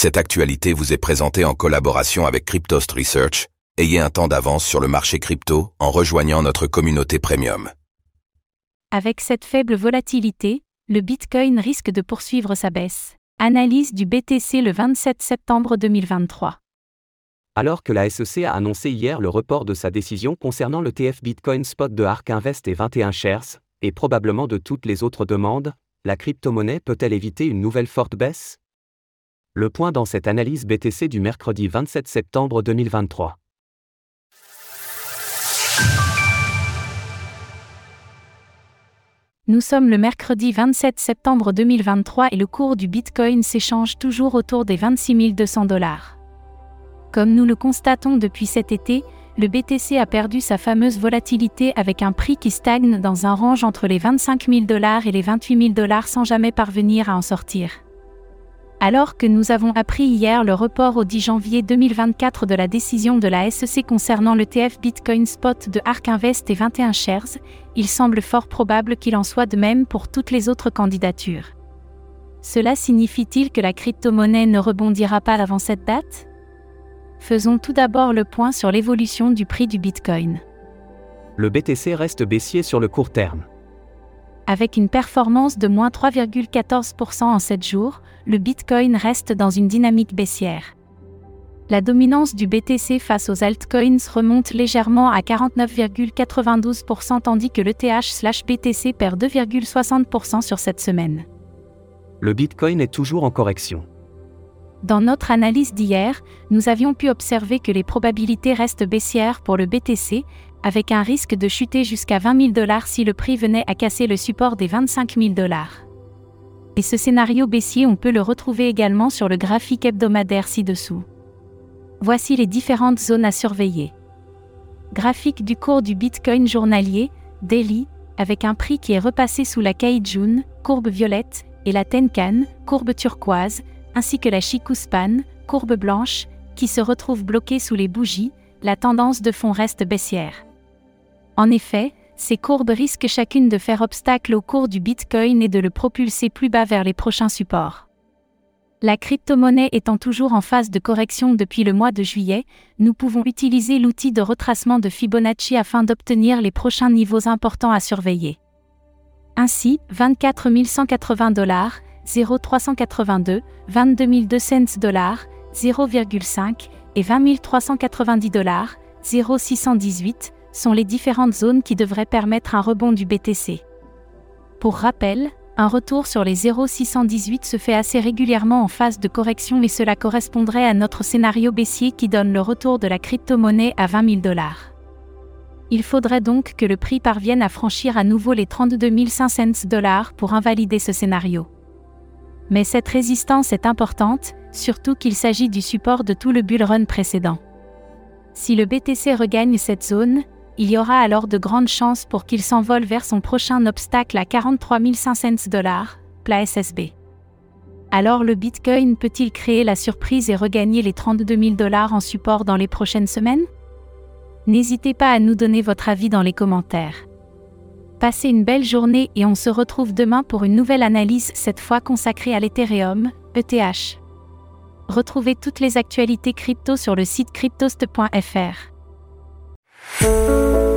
Cette actualité vous est présentée en collaboration avec Cryptost Research. Ayez un temps d'avance sur le marché crypto en rejoignant notre communauté premium. Avec cette faible volatilité, le Bitcoin risque de poursuivre sa baisse. Analyse du BTC le 27 septembre 2023. Alors que la SEC a annoncé hier le report de sa décision concernant le TF Bitcoin Spot de Ark Invest et 21 shares, et probablement de toutes les autres demandes, la crypto-monnaie peut-elle éviter une nouvelle forte baisse? Le point dans cette analyse BTC du mercredi 27 septembre 2023. Nous sommes le mercredi 27 septembre 2023 et le cours du Bitcoin s'échange toujours autour des 26 200 dollars. Comme nous le constatons depuis cet été, le BTC a perdu sa fameuse volatilité avec un prix qui stagne dans un range entre les 25 000 dollars et les 28 000 dollars sans jamais parvenir à en sortir. Alors que nous avons appris hier le report au 10 janvier 2024 de la décision de la SEC concernant l'ETF Bitcoin Spot de Ark Invest et 21 Shares, il semble fort probable qu'il en soit de même pour toutes les autres candidatures. Cela signifie-t-il que la crypto-monnaie ne rebondira pas avant cette date? Faisons tout d'abord le point sur l'évolution du prix du Bitcoin. Le BTC reste baissier sur le court terme. Avec une performance de moins 3,14% en 7 jours, le Bitcoin reste dans une dynamique baissière. La dominance du BTC face aux altcoins remonte légèrement à 49,92% tandis que l'ETH/BTC perd 2,60% sur cette semaine. Le Bitcoin est toujours en correction. Dans notre analyse d'hier, nous avions pu observer que les probabilités restent baissières pour le BTC, avec un risque de chuter jusqu'à 20 000 dollars si le prix venait à casser le support des 25 000 dollars. Et ce scénario baissier, on peut le retrouver également sur le graphique hebdomadaire ci-dessous. Voici les différentes zones à surveiller. Graphique du cours du Bitcoin journalier, daily, avec un prix qui est repassé sous la Kaijun, courbe violette, et la Tenkan, courbe turquoise, ainsi que la Chikuspan, courbe blanche, qui se retrouve bloquée sous les bougies, la tendance de fond reste baissière. En effet, ces courbes risquent chacune de faire obstacle au cours du Bitcoin et de le propulser plus bas vers les prochains supports. La crypto-monnaie étant toujours en phase de correction depuis le mois de juillet, nous pouvons utiliser l'outil de retracement de Fibonacci afin d'obtenir les prochains niveaux importants à surveiller. Ainsi, 24 180 dollars, 0,382, 22 200 dollars, 0,5 et 20 390 dollars, 0,618 sont les différentes zones qui devraient permettre un rebond du BTC. Pour rappel, un retour sur les 0,618 se fait assez régulièrement en phase de correction et cela correspondrait à notre scénario baissier qui donne le retour de la crypto-monnaie à 20 000 dollars. Il faudrait donc que le prix parvienne à franchir à nouveau les 32 500 dollars pour invalider ce scénario. Mais cette résistance est importante, surtout qu'il s'agit du support de tout le bull run précédent. Si le BTC regagne cette zone, il y aura alors de grandes chances pour qu'il s'envole vers son prochain obstacle à 43 500 dollars, plat SSB. Alors le Bitcoin peut-il créer la surprise et regagner les 32 000 dollars en support dans les prochaines semaines? N'hésitez pas à nous donner votre avis dans les commentaires. Passez une belle journée et on se retrouve demain pour une nouvelle analyse, cette fois consacrée à l'Ethereum, ETH. Retrouvez toutes les actualités crypto sur le site cryptost.fr. Thank you.